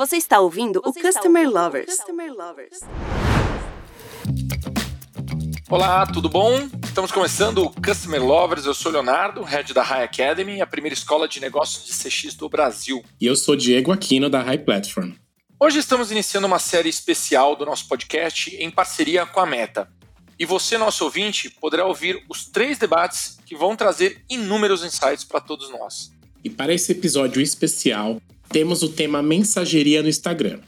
Você está ouvindo Você o Customer ouvindo Lovers. Customer Lovers. Olá, tudo bom? Estamos começando o Customer Lovers. Eu sou Leonardo, head da High Academy, a primeira escola de negócios de CX do Brasil. E eu sou Diego Aquino da High Platform. Hoje estamos iniciando uma série especial do nosso podcast em parceria com a Meta. E você, nosso ouvinte, poderá ouvir os três debates que vão trazer inúmeros insights para todos nós. E para esse episódio especial, temos o tema mensageria no Instagram.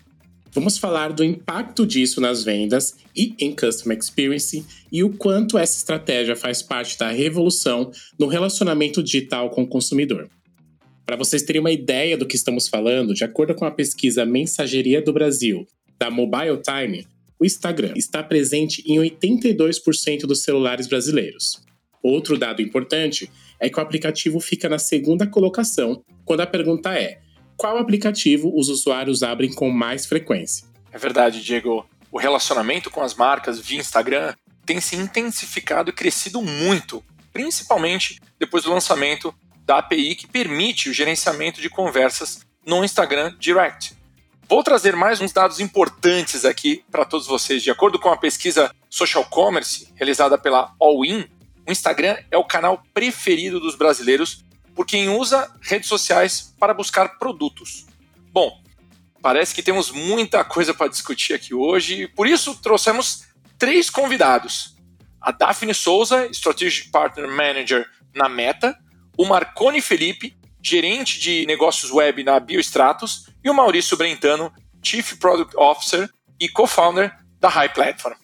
Vamos falar do impacto disso nas vendas e em Customer Experience e o quanto essa estratégia faz parte da revolução no relacionamento digital com o consumidor. Para vocês terem uma ideia do que estamos falando, de acordo com a pesquisa Mensageria do Brasil, da Mobile Time, o Instagram está presente em 82% dos celulares brasileiros. Outro dado importante é que o aplicativo fica na segunda colocação quando a pergunta é: qual aplicativo os usuários abrem com mais frequência? É verdade, Diego. O relacionamento com as marcas via Instagram tem se intensificado e crescido muito, principalmente depois do lançamento da API que permite o gerenciamento de conversas no Instagram Direct. Vou trazer mais uns dados importantes aqui para todos vocês. De acordo com a pesquisa Social Commerce realizada pela Allin, o Instagram é o canal preferido dos brasileiros por quem usa redes sociais para buscar produtos. Bom, parece que temos muita coisa para discutir aqui hoje e por isso trouxemos três convidados. A Daphne Souza, Strategic Partner Manager na Meta, o Marconi Felipe, gerente de negócios web na Biostratos, e o Maurício Brentano, Chief Product Officer e co-founder da High Platform.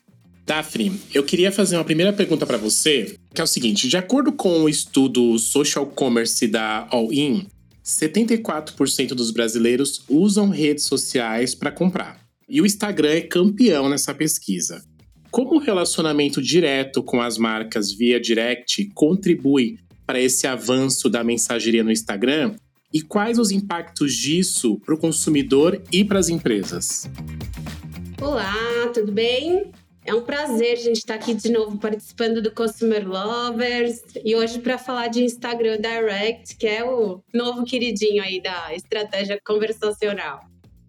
Daphne, eu queria fazer uma primeira pergunta para você, que é o seguinte: de acordo com o estudo Social Commerce da All In, 74% dos brasileiros usam redes sociais para comprar. E o Instagram é campeão nessa pesquisa. Como o relacionamento direto com as marcas via direct contribui para esse avanço da mensageria no Instagram e quais os impactos disso para o consumidor e para as empresas? Olá, tudo bem? É um prazer a gente estar aqui de novo participando do Customer Lovers e hoje para falar de Instagram Direct, que é o novo queridinho aí da estratégia conversacional.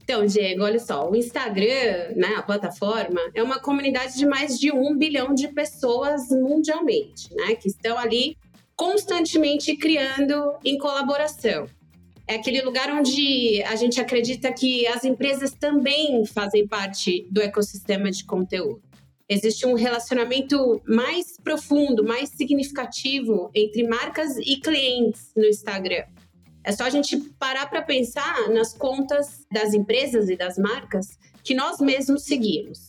Então, Diego, olha só, o Instagram, né, a plataforma, é uma comunidade de mais de um bilhão de pessoas mundialmente, né, que estão ali constantemente criando em colaboração. É aquele lugar onde a gente acredita que as empresas também fazem parte do ecossistema de conteúdo. Existe um relacionamento mais profundo, mais significativo entre marcas e clientes no Instagram. É só a gente parar para pensar nas contas das empresas e das marcas que nós mesmos seguimos.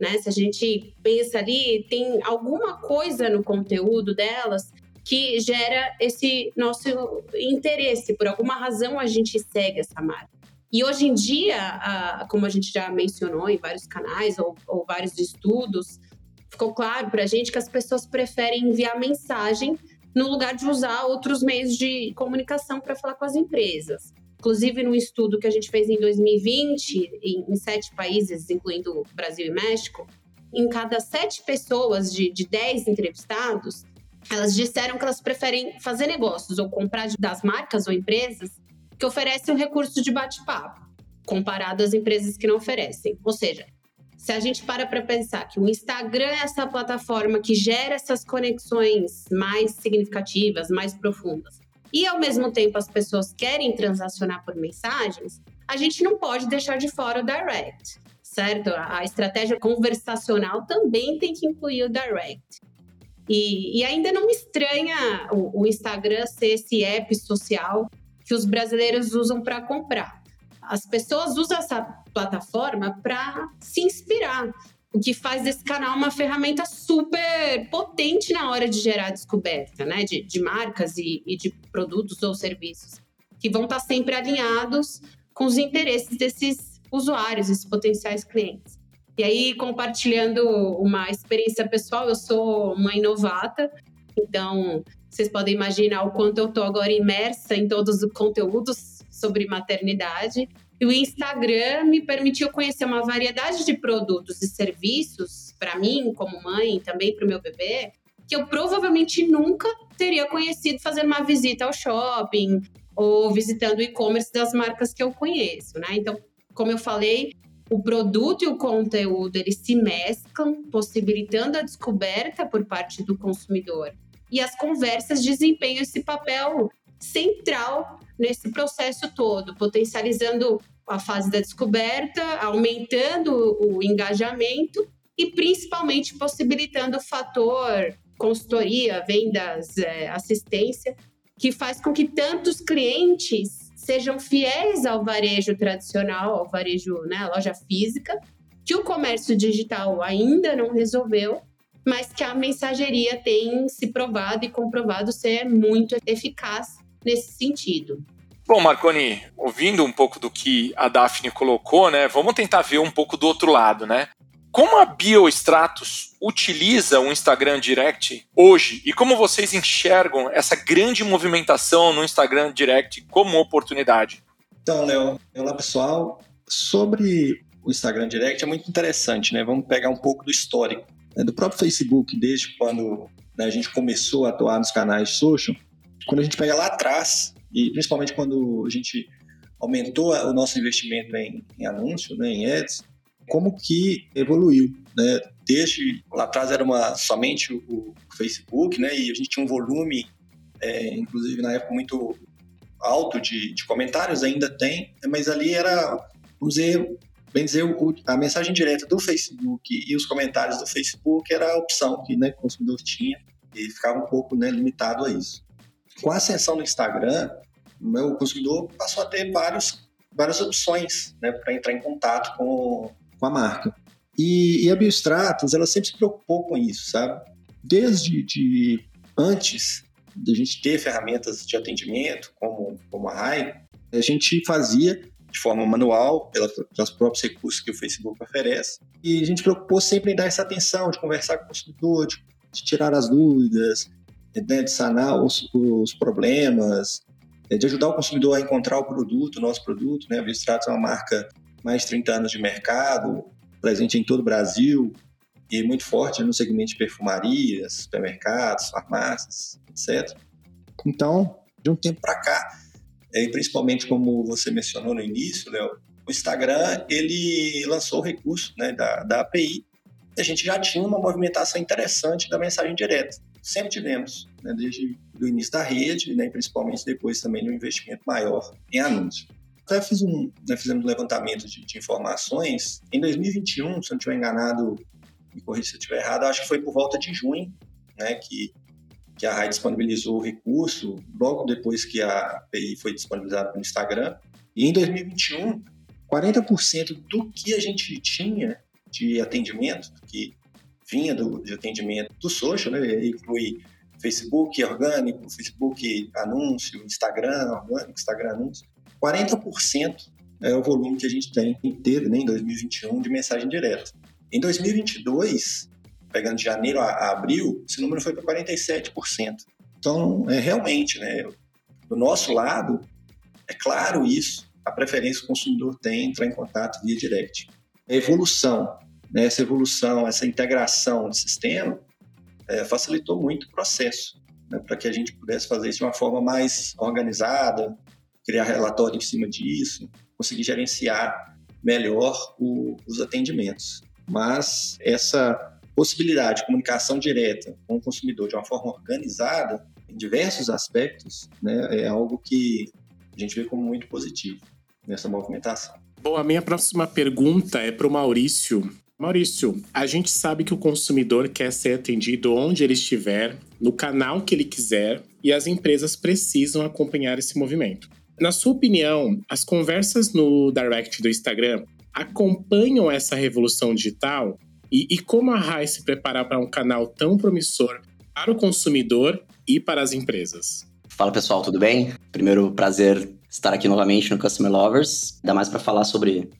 Né? Se a gente pensa ali, tem alguma coisa no conteúdo delas que gera esse nosso interesse. Por alguma razão a gente segue essa marca. E hoje em dia, como a gente já mencionou em vários canais ou, ou vários estudos, ficou claro para a gente que as pessoas preferem enviar mensagem no lugar de usar outros meios de comunicação para falar com as empresas. Inclusive, no estudo que a gente fez em 2020, em, em sete países, incluindo Brasil e México, em cada sete pessoas de, de dez entrevistados, elas disseram que elas preferem fazer negócios ou comprar das marcas ou empresas que oferecem um recurso de bate-papo, comparado às empresas que não oferecem. Ou seja, se a gente para para pensar que o Instagram é essa plataforma que gera essas conexões mais significativas, mais profundas, e ao mesmo tempo as pessoas querem transacionar por mensagens, a gente não pode deixar de fora o direct, certo? A estratégia conversacional também tem que incluir o direct. E, e ainda não me estranha o, o Instagram ser esse app social que os brasileiros usam para comprar. As pessoas usam essa plataforma para se inspirar, o que faz desse canal uma ferramenta super potente na hora de gerar descoberta, né? De, de marcas e, e, de produtos ou serviços, que vão estar tá sempre alinhados com os interesses desses usuários, esses potenciais clientes. E aí, compartilhando uma experiência pessoal, eu sou mãe novata, então vocês podem imaginar o quanto eu estou agora imersa em todos os conteúdos sobre maternidade. E o Instagram me permitiu conhecer uma variedade de produtos e serviços para mim, como mãe, também para o meu bebê, que eu provavelmente nunca teria conhecido fazendo uma visita ao shopping ou visitando o e-commerce das marcas que eu conheço, né? Então, Como eu falei, o produto e o conteúdo eles se mesclam, possibilitando a descoberta por parte do consumidor. E as conversas desempenham esse papel central nesse processo todo, potencializando a fase da descoberta, aumentando o engajamento e principalmente possibilitando o fator consultoria, vendas, é, assistência, que faz com que tantos clientes sejam fiéis ao varejo tradicional, ao varejo, né, loja física, que o comércio digital ainda não resolveu, mas que a mensageria tem se provado e comprovado ser muito eficaz nesse sentido. Bom, Marconi, ouvindo um pouco do que a Daphne colocou, né, vamos tentar ver um pouco do outro lado, né? Como a Biostratus utiliza o Instagram Direct hoje e como vocês enxergam essa grande movimentação no Instagram Direct como oportunidade? Então, Léo, olá pessoal. Sobre o Instagram Direct é muito interessante, né? Vamos pegar um pouco do histórico né? do próprio Facebook, desde quando né, a gente começou a atuar nos canais social. Quando a gente pega lá atrás, e principalmente quando a gente aumentou o nosso investimento em, em anúncio, né, em ads, como que evoluiu, né? Desde lá atrás era uma, somente o, o Facebook, né? E a gente tinha um volume, é, inclusive na época, muito alto de, de, comentários, ainda tem, mas ali era, vamos dizer, bem dizer, o, a mensagem direta do Facebook e os comentários do Facebook era a opção que né, o consumidor tinha e ficava um pouco né, limitado a isso. Com a ascensão do Instagram, o consumidor passou a ter vários, várias opções né, para entrar em contato com, com a marca. E, e a Biostratos, ela sempre se preocupou com isso, sabe? Desde de antes da gente ter ferramentas de atendimento, como, como a RAI, a gente fazia de forma manual, pelos próprios recursos que o Facebook oferece. E a gente preocupou sempre em dar essa atenção, de conversar com o consumidor, de, de tirar as dúvidas, né, de sanar os, os problemas, é, de ajudar o consumidor a encontrar o produto, o nosso produto. Né? A Biostratos é uma marca mais de 30 anos de mercado, presente em todo o Brasil e muito forte no segmento de perfumarias, supermercados, farmácias, etc. Então, de um tempo para cá, e principalmente como você mencionou no início, Léo, o Instagram ele lançou o recurso né, da, da API. A gente já tinha uma movimentação interessante da mensagem direta. Sempre tivemos, né, desde o início da rede, né, principalmente depois também do investimento maior em anúncios até fiz um, né, fizemos um levantamento de, de, informações. Em 2021, se eu não estiver enganado, me corrija se eu estiver errado, acho que foi por volta de junho, né, que, que a RAI disponibilizou o recurso, logo depois que a API foi disponibilizada pelo Instagram. E em 2021, 40% do que a gente tinha de atendimento, que vinha do, de atendimento do social, né, inclui Facebook orgânico, Facebook anúncio, Instagram orgânico, Instagram anúncio, 40% é o volume que a gente tem, teve né, em 2021 de mensagem direta. Em 2022, pegando de janeiro a, a abril, esse número foi para 47%. Então, é realmente, né, do nosso lado, é claro isso, a preferência que o consumidor tem entrar em contato via direct. A evolução, né, essa evolução, essa integração de sistema, é, facilitou muito o processo, né, para que a gente pudesse fazer isso de uma forma mais organizada, criar relatório em cima disso, conseguir gerenciar melhor o, os atendimentos. Mas essa possibilidade de comunicação direta com o consumidor de uma forma organizada, em diversos aspectos, né, é algo que a gente vê como muito positivo nessa movimentação. Bom, a minha próxima pergunta é para o Maurício. Maurício, a gente sabe que o consumidor quer ser atendido onde ele estiver, no canal que ele quiser, e as empresas precisam acompanhar esse movimento. Na sua opinião, as conversas no direct do Instagram acompanham essa revolução digital? E, e como a RAI se preparar para um canal tão promissor para o consumidor e para as empresas? Fala pessoal, tudo bem? Primeiro, prazer estar aqui novamente no Customer Lovers, ainda mais para falar sobre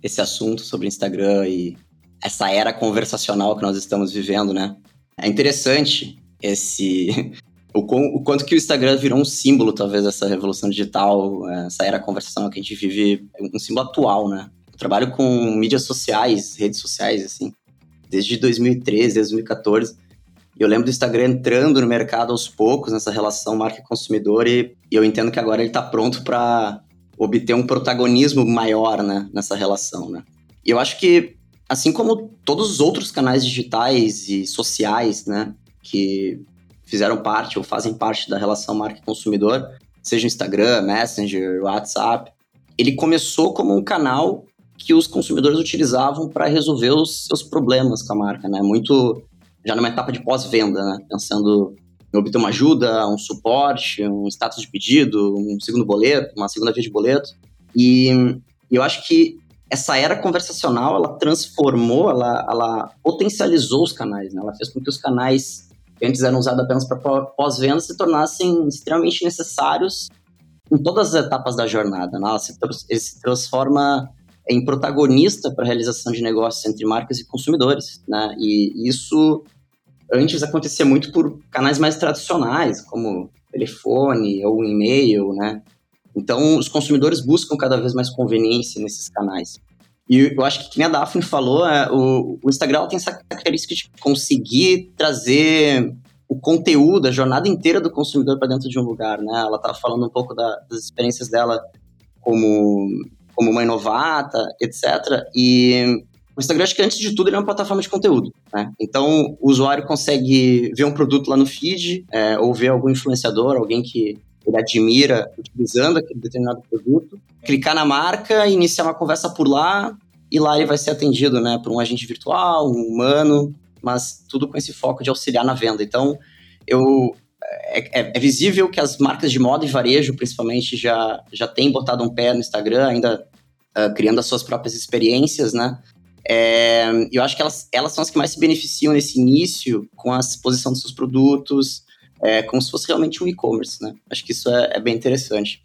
esse assunto, sobre Instagram e essa era conversacional que nós estamos vivendo, né? É interessante esse o, o, quanto que o Instagram virou um símbolo, talvez, dessa revolução digital, essa era conversacional que a gente vive, um símbolo atual, né? Eu trabalho com mídias sociais, redes sociais, assim, desde 2013, 2014. E eu lembro do Instagram entrando no mercado aos poucos, nessa relação marca-consumidor, e, eu entendo que agora ele está pronto para obter um protagonismo maior né, nessa relação. Né? E eu acho que, assim como todos os outros canais digitais e sociais né, que fizeram parte ou fazem parte da relação marca-consumidor, seja Instagram, Messenger, WhatsApp, ele começou como um canal que os consumidores utilizavam para resolver os seus problemas com a marca, né? Muito já numa etapa de pós-venda, né? Pensando em obter uma ajuda, um suporte, um status de pedido, um segundo boleto, uma segunda via de boleto. E eu acho que essa era conversacional, ela transformou, ela, ela potencializou os canais, né? Ela fez com que os canais que antes eram usados apenas para pós-venda se tornassem extremamente necessários em todas as etapas da jornada. Né? Ele se transforma em protagonista para a realização de negócios entre marcas e consumidores. Né? E isso antes acontecia muito por canais mais tradicionais, como telefone ou e-mail, né? Então, os consumidores buscam cada vez mais conveniência nesses canais. E eu acho que, como a Daphne falou, é, o, o Instagram tem essa característica de conseguir trazer o conteúdo, a jornada inteira do consumidor para dentro de um lugar, né? Ela estava falando um pouco da, das experiências dela como, como mãe novata, etc. E o Instagram, acho que antes de tudo, ele é uma plataforma de conteúdo, né? Então, o usuário consegue ver um produto lá no feed, é, ou ver algum influenciador, alguém que ele admira utilizando aquele determinado produto, clicar na marca, iniciar uma conversa por lá, e lá ele vai ser atendido, né, por um agente virtual, um humano, mas tudo com esse foco de auxiliar na venda. Então, eu é, é, é, visível que as marcas de moda e varejo, principalmente, já, já têm botado um pé no Instagram, ainda uh, criando as suas próprias experiências, né? É, eu acho que elas, elas são as que mais se beneficiam nesse início com a exposição dos seus produtos, é, como se fosse realmente um e-commerce, né? Acho que isso é, é, bem interessante.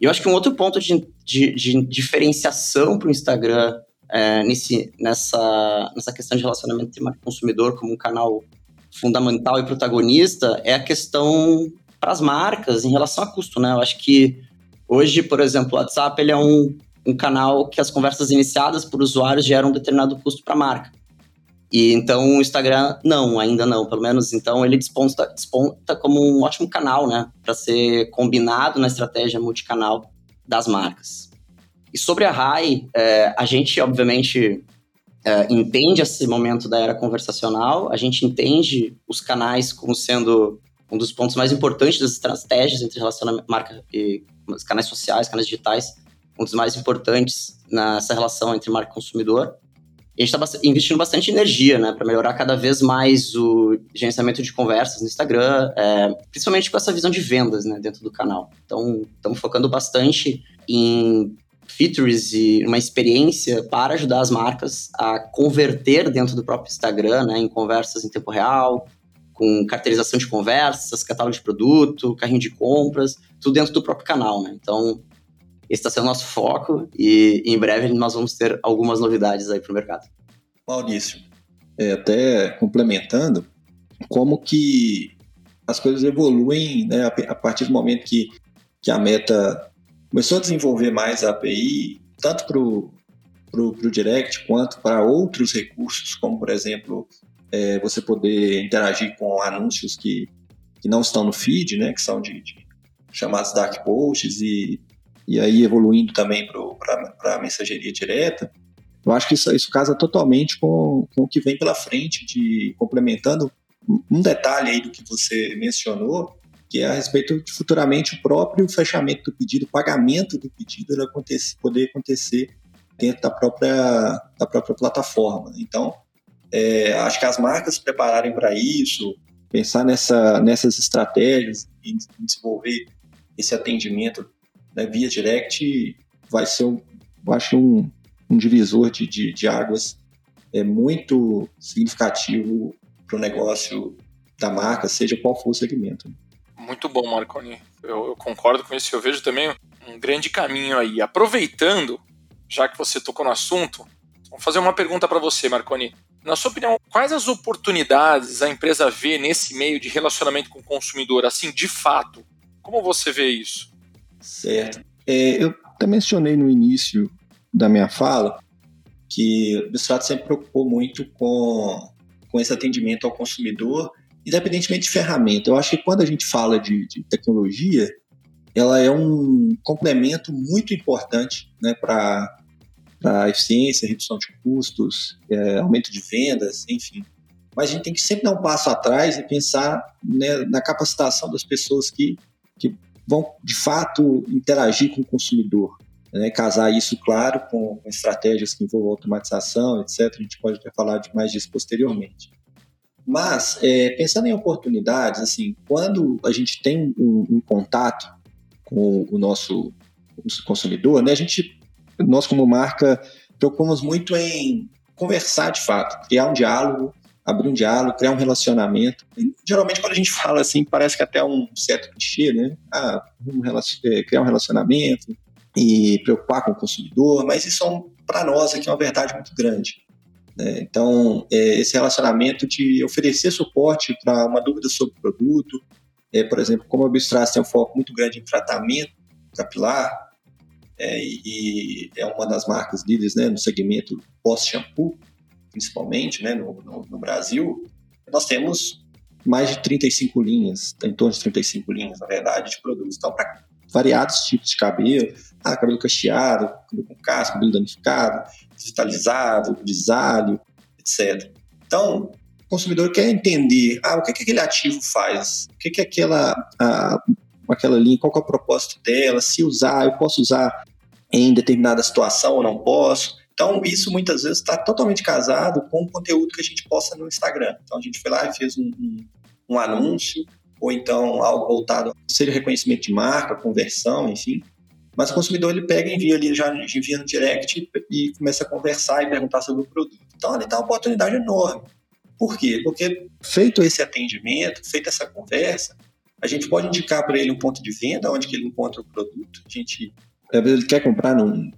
E eu acho que um outro ponto de, de, de diferenciação para o Instagram é, nesse, nessa, nessa questão de relacionamento entre marca consumidor como um canal fundamental e protagonista é a questão para as marcas em relação a custo, né? Eu acho que hoje, por exemplo, o WhatsApp ele é um, um canal que as conversas iniciadas por usuários geram um determinado custo para a marca. E então o Instagram, não, ainda não. Pelo menos então ele desponta, desponta como um ótimo canal, né? Para ser combinado na estratégia multicanal das marcas. E sobre a RAI, é, a gente, obviamente, é, entende esse momento da era conversacional, a gente entende os canais como sendo um dos pontos mais importantes das estratégias entre relacionamento marca e os canais sociais, canais digitais, um dos mais importantes nessa relação entre marca e consumidor. E a gente está investindo bastante energia, né, para melhorar cada vez mais o gerenciamento de conversas no Instagram, é, principalmente com essa visão de vendas, né, dentro do canal. Então, estamos focando bastante em features e uma experiência para ajudar as marcas a converter dentro do próprio Instagram, né, em conversas em tempo real, com carteirização de conversas, catálogo de produto, carrinho de compras, tudo dentro do próprio canal, né? Então, esse está sendo o nosso foco e em breve nós vamos ter algumas novidades aí para o mercado. Maurício, é, até complementando, como que as coisas evoluem né, a partir do momento que, que a Meta começou a desenvolver mais a API, tanto para o Direct quanto para outros recursos, como, por exemplo, é, você poder interagir com anúncios que, que não estão no feed, né, que são de, de chamados dark posts e e aí evoluindo também para a mensageria direta, eu acho que isso, isso casa totalmente com, com o que vem pela frente, de complementando um detalhe aí do que você mencionou, que é a respeito de futuramente o próprio fechamento do pedido, o pagamento do pedido ele acontecer, poder acontecer dentro da própria, da própria plataforma. Então, é, acho que as marcas se prepararem para isso, pensar nessa, nessas estratégias e desenvolver esse atendimento né, via direct vai ser, um, acho, um, um divisor de, de, de águas é muito significativo para o negócio da marca, seja qual for o segmento. Muito bom, Marconi. Eu, eu, concordo com isso. Eu vejo também um grande caminho aí. Aproveitando, já que você tocou no assunto, vou fazer uma pergunta para você, Marconi. Na sua opinião, quais as oportunidades a empresa vê nesse meio de relacionamento com o consumidor, assim, de fato? Como você vê isso? Certo. É, eu até mencionei no início da minha fala que o Bistrato sempre preocupou muito com, com esse atendimento ao consumidor, independentemente de ferramenta. Eu acho que quando a gente fala de, de tecnologia, ela é um complemento muito importante né, para a eficiência, redução de custos, é, aumento de vendas, enfim. Mas a gente tem que sempre dar um passo atrás e pensar né, na capacitação das pessoas que, que vão, de fato, interagir com o consumidor. Né, casar isso, claro, com, estratégias que envolvam automatização, etc. A gente pode até falar de mais disso posteriormente. Mas, é, pensando em oportunidades, assim, quando a gente tem um, um contato com o nosso consumidor, né, a gente, nós como marca, preocupamos muito em conversar de fato, criar um diálogo, abrir um diálogo, criar um relacionamento. E, geralmente, quando a gente fala assim, parece que até um certo clichê, né? Ah, um é, criar um relacionamento e preocupar com o consumidor, mas isso é um, para nós aqui é uma verdade muito grande. Né? Então, é, esse relacionamento de oferecer suporte para uma dúvida sobre o produto, é, por exemplo, como a Bistras tem um foco muito grande em tratamento capilar, é, e é uma das marcas líderes né, no segmento pós-shampoo, principalmente né, no, no, no, Brasil, nós temos mais de 35 linhas, em torno de 35 linhas, na verdade, de produtos. Então, para variados tipos de cabelo, ah, cabelo cacheado, cabelo com casco, cabelo danificado, digitalizado, grisalho, etc. Então, o consumidor quer entender ah, o que, que aquele ativo faz, o que, que aquela, a, aquela linha, qual é o propósito dela, se usar, eu posso usar em determinada situação ou não posso. Então, isso muitas vezes está totalmente casado com o conteúdo que a gente posta no Instagram. Então, a gente foi lá e fez um, um, um anúncio, ou então algo voltado, seja reconhecimento de marca, conversão, enfim. Mas o consumidor ele pega e envia ali, já envia no direct e começa a conversar e perguntar sobre o produto. Então, ali está uma oportunidade enorme. Por quê? Porque feito esse atendimento, feita essa conversa, a gente pode indicar para ele um ponto de venda onde que ele encontra o produto. A gente, às vezes ele quer comprar num,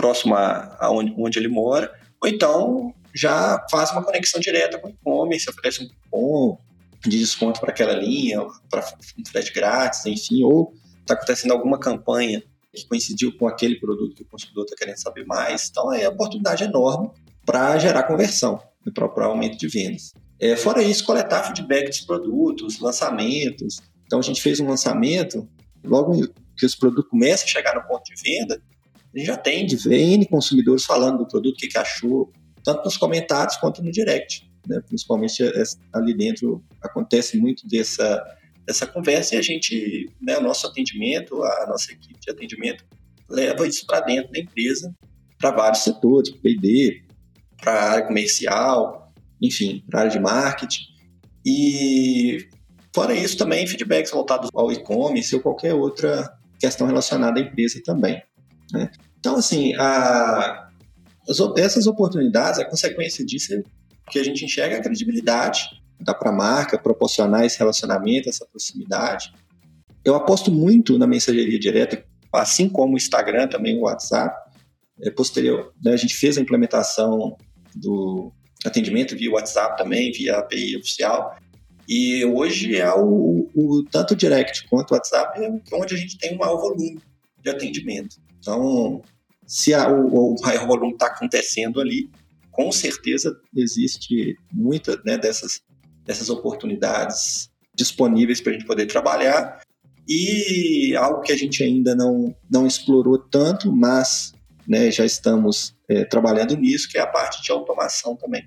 próximo a, a onde, onde ele mora, ou então já faz uma conexão direta com o e-commerce, oferece um cupom de desconto para aquela linha, para um frete grátis, enfim, ou está acontecendo alguma campanha que coincidiu com aquele produto que o consumidor está querendo saber mais. Então, é uma oportunidade enorme para gerar conversão, e para aumento de vendas. É, fora isso, coletar feedback dos produtos, lançamentos. Então, a gente fez um lançamento, logo que esse produto começa a chegar no ponto de venda, a gente já tem de N consumidores falando do produto, o que, que achou, tanto nos comentários quanto no direct. Né? Principalmente ali dentro acontece muito dessa, dessa conversa e a gente, né, o nosso atendimento, a nossa equipe de atendimento leva isso para dentro da empresa, para vários setores, para P&D, para a área comercial, enfim, para a área de marketing. E fora isso também feedbacks voltados ao e-commerce ou qualquer outra questão relacionada à empresa também. Né? Então, assim, a, essas oportunidades, a consequência disso é que a gente enxerga a credibilidade dá para a marca proporcionar esse relacionamento, essa proximidade. Eu aposto muito na mensageria direta, assim como o Instagram, também o WhatsApp. É, posterior, né, a gente fez a implementação do atendimento via WhatsApp também, via API oficial. E hoje é o, o tanto direct quanto o WhatsApp é onde a gente tem um maior volume de atendimento. Então, se a, o, o maior volume está acontecendo ali, com certeza existe muita né, dessas, dessas oportunidades disponíveis para a gente poder trabalhar. E algo que a gente ainda não, não explorou tanto, mas né, já estamos é, trabalhando nisso, que é a parte de automação também.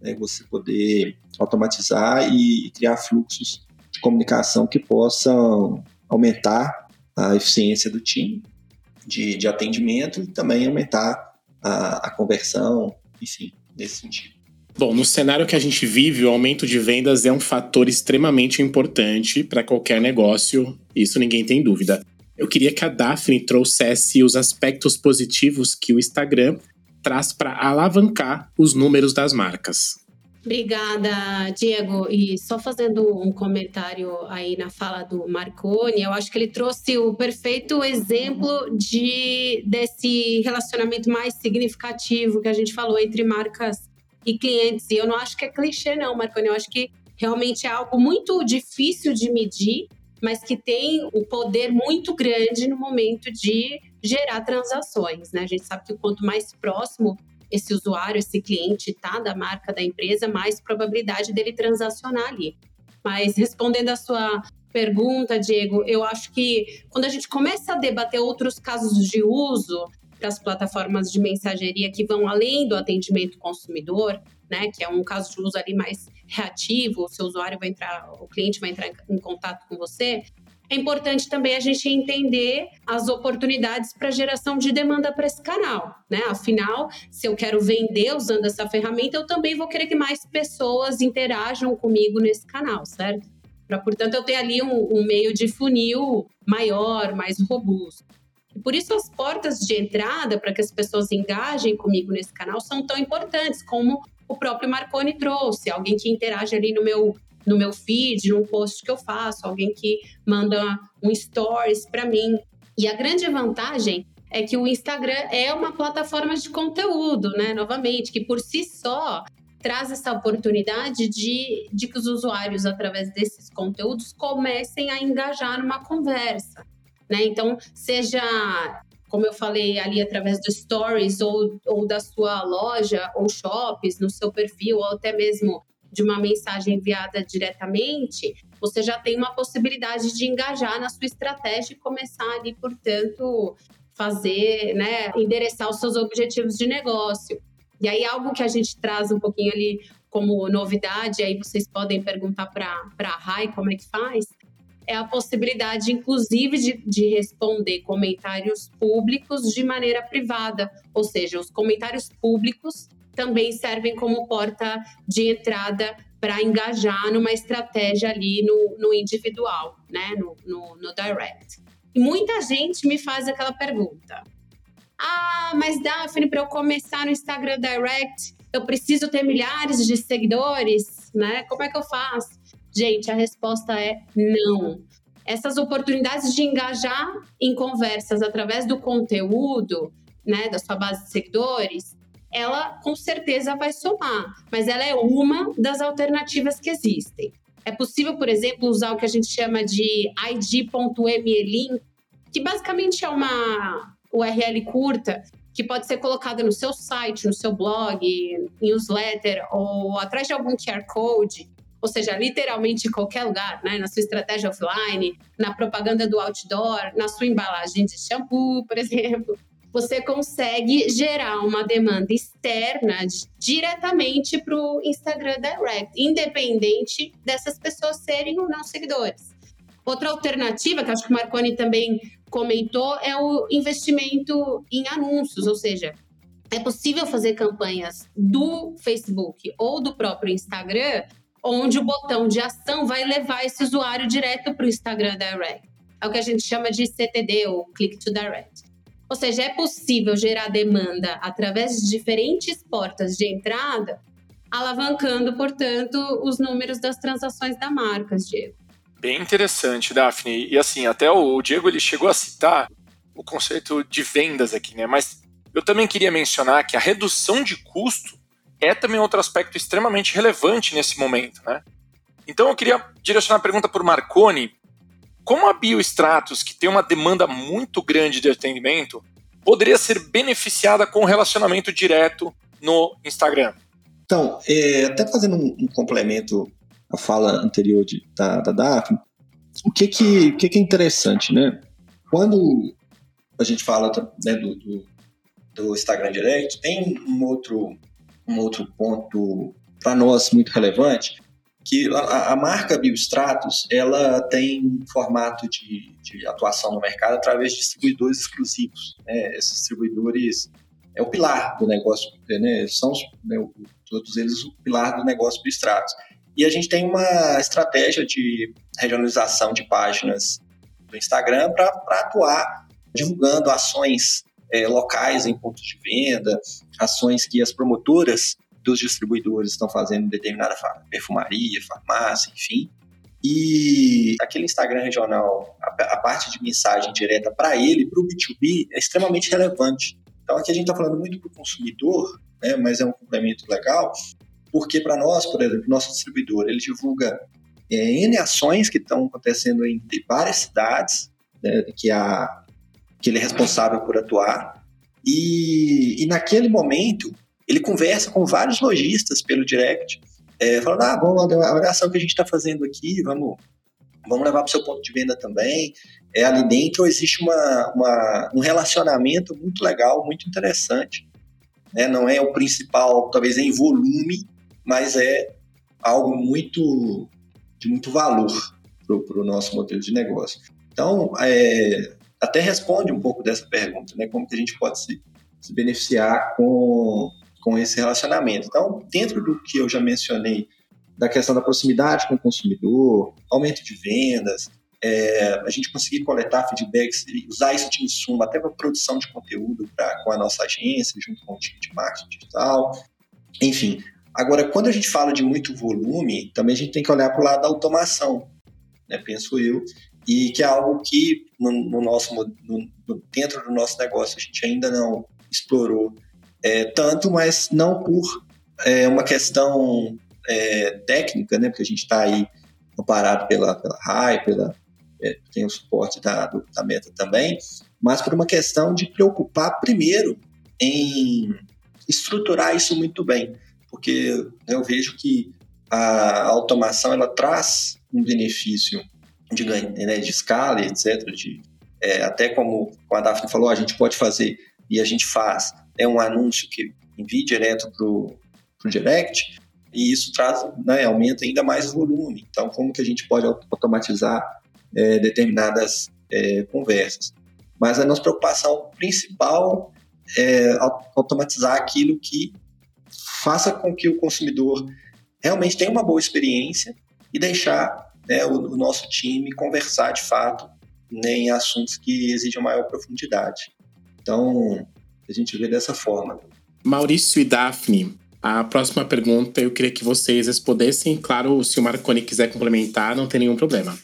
Né, você poder automatizar e criar fluxos de comunicação que possam aumentar a eficiência do time de, de atendimento e também aumentar a, a conversão, enfim, nesse sentido. Bom, no cenário que a gente vive, o aumento de vendas é um fator extremamente importante para qualquer negócio, isso ninguém tem dúvida. Eu queria que a Daphne trouxesse os aspectos positivos que o Instagram traz para alavancar os números das marcas. Obrigada, Diego. E só fazendo um comentário aí na fala do Marconi, eu acho que ele trouxe o perfeito exemplo de desse relacionamento mais significativo que a gente falou entre marcas e clientes. E eu não acho que é clichê, não, Marconi. Eu acho que realmente é algo muito difícil de medir, mas que tem um poder muito grande no momento de gerar transações. Né? A gente sabe que quanto mais próximo esse usuário, esse cliente tá da marca da empresa, mais probabilidade dele transacionar ali. Mas respondendo a sua pergunta, Diego, eu acho que quando a gente começa a debater outros casos de uso para as plataformas de mensageria que vão além do atendimento consumidor, né, que é um caso de uso ali mais reativo, o seu usuário vai entrar, o cliente vai entrar em contato com você, é importante também a gente entender as oportunidades para geração de demanda para esse canal, né? Afinal, se eu quero vender usando essa ferramenta, eu também vou querer que mais pessoas interajam comigo nesse canal, certo? Para, portanto, eu ter ali um, um meio de funil maior, mais robusto. Por isso as portas de entrada para que as pessoas engajem comigo nesse canal são tão importantes, como o próprio Marconi trouxe, alguém que interage ali no meu no meu feed, num post que eu faço, alguém que manda um stories para mim. E a grande vantagem é que o Instagram é uma plataforma de conteúdo, né? Novamente, que por si só traz essa oportunidade de, de que os usuários, através desses conteúdos, comecem a engajar numa conversa. Né? Então, seja, como eu falei ali, através dos stories ou, ou da sua loja ou shops, no seu perfil, ou até mesmo de uma mensagem enviada diretamente, você já tem uma possibilidade de engajar na sua estratégia e começar ali, portanto, fazer, né, endereçar os seus objetivos de negócio. E aí, algo que a gente traz um pouquinho ali como novidade, aí vocês podem perguntar para a Rai como é que faz, é a possibilidade, inclusive, de, de responder comentários públicos de maneira privada. Ou seja, os comentários públicos também servem como porta de entrada para engajar numa estratégia ali no, no individual, né? No, no, no direct. E muita gente me faz aquela pergunta. Ah, mas Daphne, para eu começar no Instagram Direct, eu preciso ter milhares de seguidores, né? Como é que eu faço? Gente, a resposta é não. Essas oportunidades de engajar em conversas através do conteúdo, né, da sua base de seguidores, ela com certeza vai somar, mas ela é uma das alternativas que existem. É possível, por exemplo, usar o que a gente chama de id.mlink, que basicamente é uma URL curta que pode ser colocada no seu site, no seu blog, newsletter ou atrás de algum QR Code, ou seja, literalmente em qualquer lugar, né? na sua estratégia offline, na propaganda do outdoor, na sua embalagem de shampoo, por exemplo você consegue gerar uma demanda externa diretamente para o Instagram Direct, independente dessas pessoas serem ou não seguidores. Outra alternativa, que acho que o Marconi também comentou, é o investimento em anúncios, ou seja, é possível fazer campanhas do Facebook ou do próprio Instagram, onde o botão de ação vai levar esse usuário direto para o Instagram Direct. É o que a gente chama de CTD, ou Click to Direct. Ou seja, é possível gerar demanda através de diferentes portas de entrada, alavancando, portanto, os números das transações da marca, Diego. Bem interessante, Daphne. E assim, até o Diego ele chegou a citar o conceito de vendas aqui, né? Mas eu também queria mencionar que a redução de custo é também outro aspecto extremamente relevante nesse momento, né? Então eu queria direcionar a pergunta para o Marconi, como a Biostratos, que tem uma demanda muito grande de atendimento, poderia ser beneficiada com relacionamento direto no Instagram? Então, é, até fazendo um, um, complemento à fala anterior de, da, da Daphne, o que que, que que é interessante, né? Quando a gente fala né, do, do, do, Instagram Direct, tem um outro, um outro ponto para nós muito relevante, que a, a marca Biostratos ela tem formato de, de, atuação no mercado através de distribuidores exclusivos. Né? Esses distribuidores é o pilar do negócio, né? são né, todos eles o pilar do negócio Biostratos. E a gente tem uma estratégia de regionalização de páginas do Instagram para atuar divulgando ações é, locais em pontos de venda, ações que as promotoras dos distribuidores estão fazendo determinada perfumaria, farmácia, enfim. E aquele Instagram regional, a, a parte de mensagem direta para ele, para o B2B, é extremamente relevante. Então aqui a gente está falando muito para o consumidor, né, mas é um complemento legal, porque para nós, por exemplo, nosso distribuidor, ele divulga é, N ações que estão acontecendo em várias cidades, né, que, a, que ele é responsável por atuar, e, e naquele momento ele conversa com vários lojistas pelo direct, é, falando, ah, bom, a ação que a gente está fazendo aqui, vamos vamos levar para o seu ponto de venda também. É, ali dentro existe uma, uma, um relacionamento muito legal, muito interessante. Né? Não é o principal, talvez em volume, mas é algo muito de muito valor para o nosso modelo de negócio. Então, é, até responde um pouco dessa pergunta, né? Como que a gente pode se, se beneficiar com, com esse relacionamento. Então, dentro do que eu já mencionei da questão da proximidade com o consumidor, aumento de vendas, é, a gente conseguir coletar feedbacks e usar isso de insumo até para produção de conteúdo pra, com a nossa agência, junto com o time de marketing digital. Enfim, agora, quando a gente fala de muito volume, também a gente tem que olhar para o lado da automação, né, penso eu, e que é algo que no, no nosso, no, dentro do nosso negócio a gente ainda não explorou é, tanto, mas não por é, uma questão é, técnica, né? Porque a gente está aí amparado pela, pela RAI, pela, é, tem o suporte da, do, da Meta também, mas por uma questão de preocupar primeiro em estruturar isso muito bem, porque eu vejo que a automação ela traz um benefício de ganho né, de escala, etc. De, é, até como, como a Daphne falou, a gente pode fazer e a gente faz é um anúncio que envia direto para o direct, e isso traz, né, aumenta ainda mais o volume. Então, como que a gente pode automatizar é, determinadas é, conversas? Mas a nossa preocupação principal é automatizar aquilo que faça com que o consumidor realmente tenha uma boa experiência e deixar né, o, o, nosso time conversar de fato né, em assuntos que exigem maior profundidade. Então, a gente vê dessa forma. Maurício e Daphne, a próxima pergunta eu queria que vocês respondessem. Claro, se o Marconi quiser complementar, não tem nenhum problema.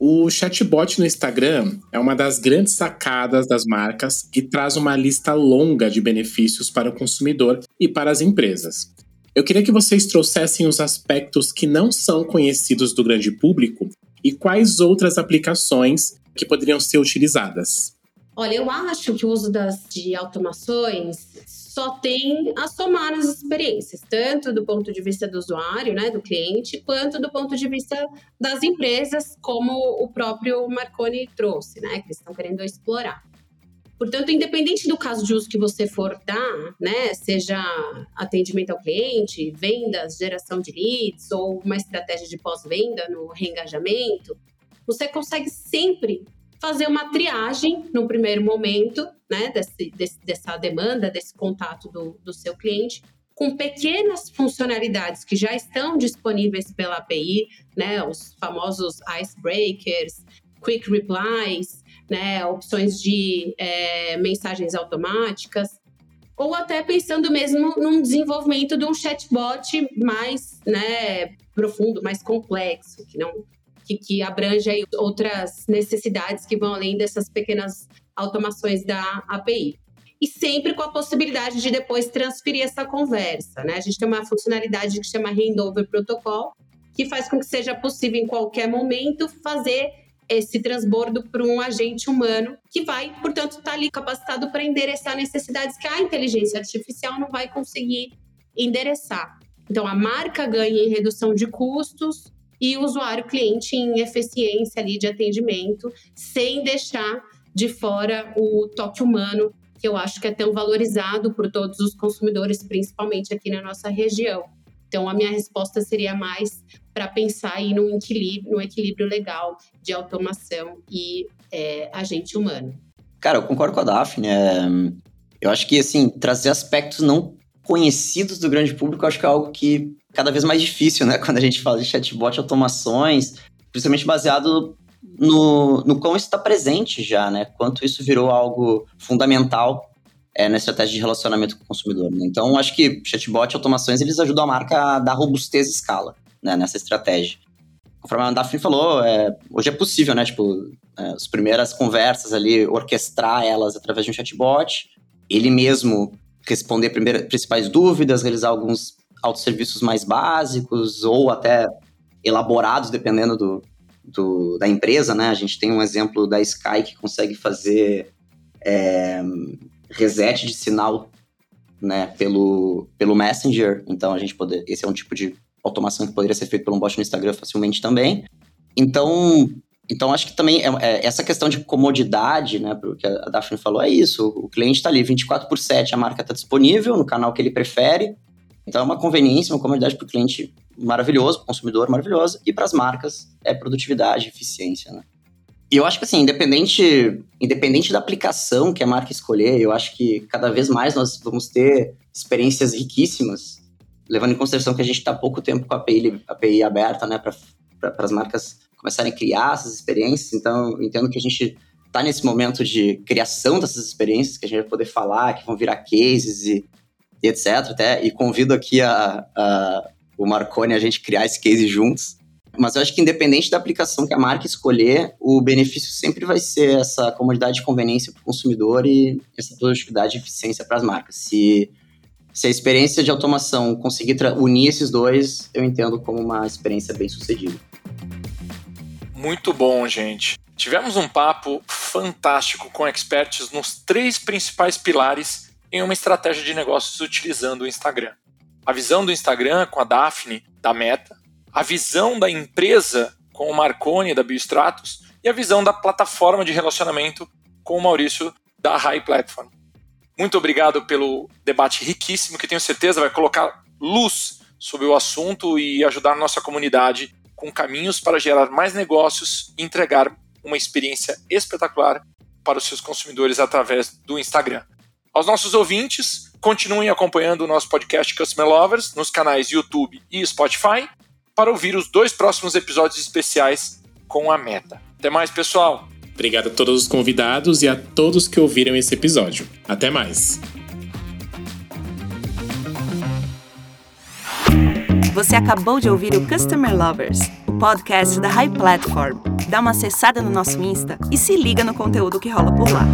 O chatbot no Instagram é uma das grandes sacadas das marcas e traz uma lista longa de benefícios para o consumidor e para as empresas. Eu queria que vocês trouxessem os aspectos que não são conhecidos do grande público e quais outras aplicações que poderiam ser utilizadas. Olha, eu acho que o uso das, de automações só tem a somar nas experiências, tanto do ponto de vista do usuário, né, do cliente, quanto do ponto de vista das empresas, como o próprio Marconi trouxe, né, que estão querendo explorar. Portanto, independente do caso de uso que você for dar, né, seja atendimento ao cliente, vendas, geração de leads ou uma estratégia de pós-venda no reengajamento, você consegue sempre fazer uma triagem no primeiro momento né, desse, desse, dessa demanda, desse contato do, do seu cliente, com pequenas funcionalidades que já estão disponíveis pela API, né, os famosos icebreakers, quick replies, né, opções de é, mensagens automáticas, ou até pensando mesmo num desenvolvimento de um chatbot mais né, profundo, mais complexo, que não que, que abrange outras necessidades que vão além dessas pequenas automações da API. E sempre com a possibilidade de depois transferir essa conversa. Né? A gente tem uma funcionalidade que chama Handover Protocol, que faz com que seja possível, em qualquer momento, fazer esse transbordo para um agente humano que vai, portanto, estar tá ali capacitado para endereçar necessidades que a inteligência artificial não vai conseguir endereçar. Então, a marca ganha em redução de custos e o usuário cliente em eficiência ali de atendimento, sem deixar de fora o toque humano, que eu acho que é tão valorizado por todos os consumidores, principalmente aqui na nossa região. Então, a minha resposta seria mais para pensar aí num equilíbrio, num equilíbrio legal de automação e é, agente humano. Cara, eu concordo com a Daphne. É, eu acho que, assim, trazer aspectos não conhecidos do grande público, acho que é algo que cada vez mais difícil, né? Quando a gente fala de chatbot, automações, principalmente baseado no, no quão isso está presente já, né? Quanto isso virou algo fundamental é, na estratégia de relacionamento com o consumidor. Né? Então, acho que chatbot automações, eles ajudam a marca a dar robustez e escala né, nessa estratégia. Conforme a Daphne falou, é, hoje é possível, né? Tipo, é, as primeiras conversas ali, orquestrar elas através de um chatbot, ele mesmo responder primeiras, principais dúvidas, realizar alguns autosserviços mais básicos ou até elaborados, dependendo do, do, da empresa, né? A gente tem um exemplo da Sky que consegue fazer é, reset de sinal né, pelo, pelo Messenger. Então, a gente poder. Esse é um tipo de automação que poderia ser feito por um bot no Instagram facilmente também. Então, então acho que também é, é, essa questão de comodidade, né, porque a Daphne falou, é isso. O cliente está ali 24 por 7, a marca está disponível no canal que ele prefere. Então é uma conveniência, uma comodidade para o cliente maravilhoso, consumidor maravilhoso, e para as marcas é produtividade, eficiência, né? E eu acho que assim, independente, independente da aplicação que a marca escolher, eu acho que cada vez mais nós vamos ter experiências riquíssimas, levando em consideração que a gente está pouco tempo com a API, API aberta, né, para as marcas começarem a criar essas experiências. Então, eu entendo que a gente está nesse momento de criação dessas experiências, que a gente vai poder falar, que vão virar cases e, e etc. Até, e convido aqui a, a, o Marconi a gente criar esse case juntos. Mas eu acho que independente da aplicação que a marca escolher, o benefício sempre vai ser essa comodidade e conveniência para o consumidor e essa produtividade e eficiência para as marcas. Se, se a experiência de automação conseguir unir esses dois, eu entendo como uma experiência bem sucedida. Muito bom, gente. Tivemos um papo fantástico com experts nos três principais pilares em uma estratégia de negócios utilizando o Instagram. A visão do Instagram com a Daphne, da Meta, a visão da empresa com o Marconi da Biostratos e a visão da plataforma de relacionamento com o Maurício da High Platform. Muito obrigado pelo debate riquíssimo que tenho certeza vai colocar luz sobre o assunto e ajudar nossa comunidade com caminhos para gerar mais negócios e entregar uma experiência espetacular para os seus consumidores através do Instagram. Aos nossos ouvintes, continuem acompanhando o nosso podcast Customer Lovers nos canais YouTube e Spotify para ouvir os dois próximos episódios especiais com a Meta. Até mais, pessoal! Obrigado a todos os convidados e a todos que ouviram esse episódio. Até mais! Você acabou de ouvir o Customer Lovers, o podcast da High Platform. Dá uma acessada no nosso Insta e se liga no conteúdo que rola por lá.